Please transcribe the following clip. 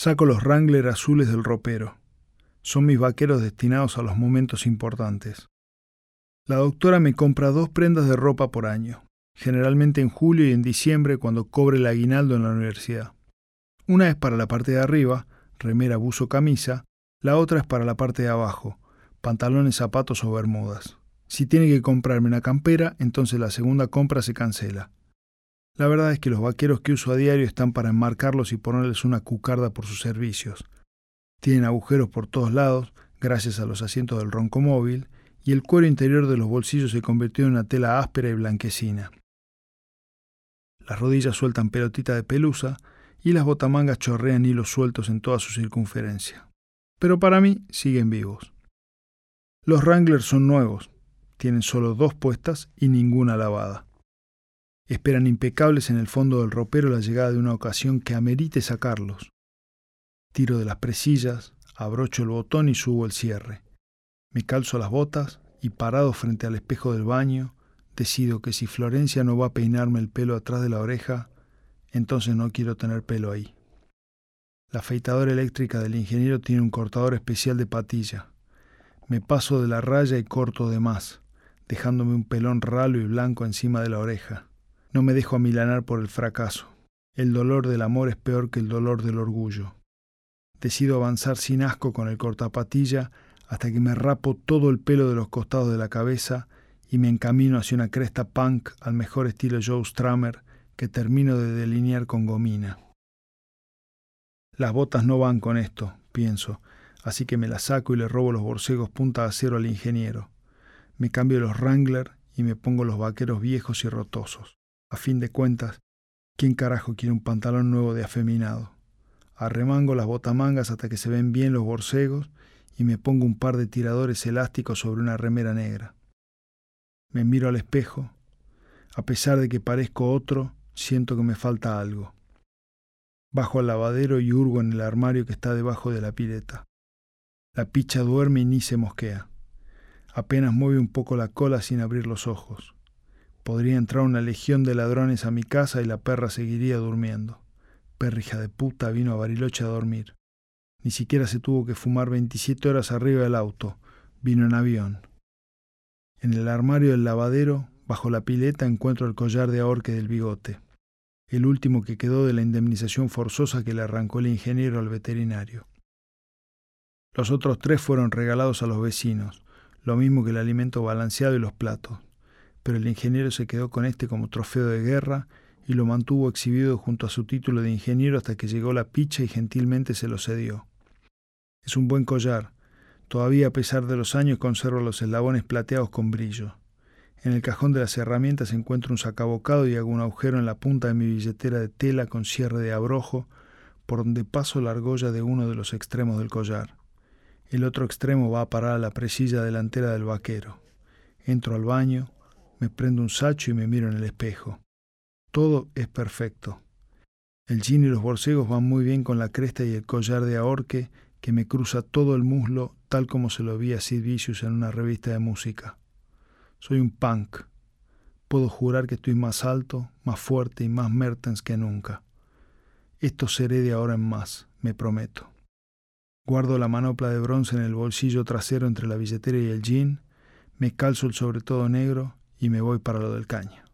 Saco los Wrangler azules del ropero. Son mis vaqueros destinados a los momentos importantes. La doctora me compra dos prendas de ropa por año, generalmente en julio y en diciembre cuando cobre el aguinaldo en la universidad. Una es para la parte de arriba, remera, buzo, camisa, la otra es para la parte de abajo, pantalones, zapatos o bermudas. Si tiene que comprarme una campera, entonces la segunda compra se cancela. La verdad es que los vaqueros que uso a diario están para enmarcarlos y ponerles una cucarda por sus servicios. Tienen agujeros por todos lados, gracias a los asientos del roncomóvil, y el cuero interior de los bolsillos se convirtió en una tela áspera y blanquecina. Las rodillas sueltan pelotita de pelusa y las botamangas chorrean hilos sueltos en toda su circunferencia. Pero para mí siguen vivos. Los Wranglers son nuevos, tienen solo dos puestas y ninguna lavada. Esperan impecables en el fondo del ropero la llegada de una ocasión que amerite sacarlos. Tiro de las presillas, abrocho el botón y subo el cierre. Me calzo las botas y parado frente al espejo del baño, decido que si Florencia no va a peinarme el pelo atrás de la oreja, entonces no quiero tener pelo ahí. La afeitadora eléctrica del ingeniero tiene un cortador especial de patilla. Me paso de la raya y corto de más, dejándome un pelón ralo y blanco encima de la oreja. No me dejo amilanar por el fracaso. El dolor del amor es peor que el dolor del orgullo. Decido avanzar sin asco con el cortapatilla hasta que me rapo todo el pelo de los costados de la cabeza y me encamino hacia una cresta punk al mejor estilo Joe Stramer que termino de delinear con gomina. Las botas no van con esto, pienso, así que me las saco y le robo los borcegos punta a cero al ingeniero. Me cambio los Wrangler y me pongo los vaqueros viejos y rotosos. A fin de cuentas, ¿quién carajo quiere un pantalón nuevo de afeminado? Arremango las botamangas hasta que se ven bien los borcegos y me pongo un par de tiradores elásticos sobre una remera negra. Me miro al espejo. A pesar de que parezco otro, siento que me falta algo. Bajo al lavadero y hurgo en el armario que está debajo de la pileta. La picha duerme y ni se mosquea. Apenas mueve un poco la cola sin abrir los ojos. Podría entrar una legión de ladrones a mi casa y la perra seguiría durmiendo. Perrija de puta vino a Bariloche a dormir. Ni siquiera se tuvo que fumar 27 horas arriba del auto. Vino en avión. En el armario del lavadero, bajo la pileta, encuentro el collar de ahorque del bigote. El último que quedó de la indemnización forzosa que le arrancó el ingeniero al veterinario. Los otros tres fueron regalados a los vecinos, lo mismo que el alimento balanceado y los platos. Pero el ingeniero se quedó con este como trofeo de guerra y lo mantuvo exhibido junto a su título de ingeniero hasta que llegó la picha y gentilmente se lo cedió. Es un buen collar. Todavía a pesar de los años conservo los eslabones plateados con brillo. En el cajón de las herramientas encuentro un sacabocado y hago un agujero en la punta de mi billetera de tela con cierre de abrojo, por donde paso la argolla de uno de los extremos del collar. El otro extremo va a parar a la presilla delantera del vaquero. Entro al baño, me prendo un sacho y me miro en el espejo. Todo es perfecto. El jean y los borcegos van muy bien con la cresta y el collar de ahorque que me cruza todo el muslo tal como se lo vi a Sid Vicious en una revista de música. Soy un punk. Puedo jurar que estoy más alto, más fuerte y más Mertens que nunca. Esto seré de ahora en más, me prometo. Guardo la manopla de bronce en el bolsillo trasero entre la billetera y el jean, me calzo el sobre todo negro y me voy para lo del caño.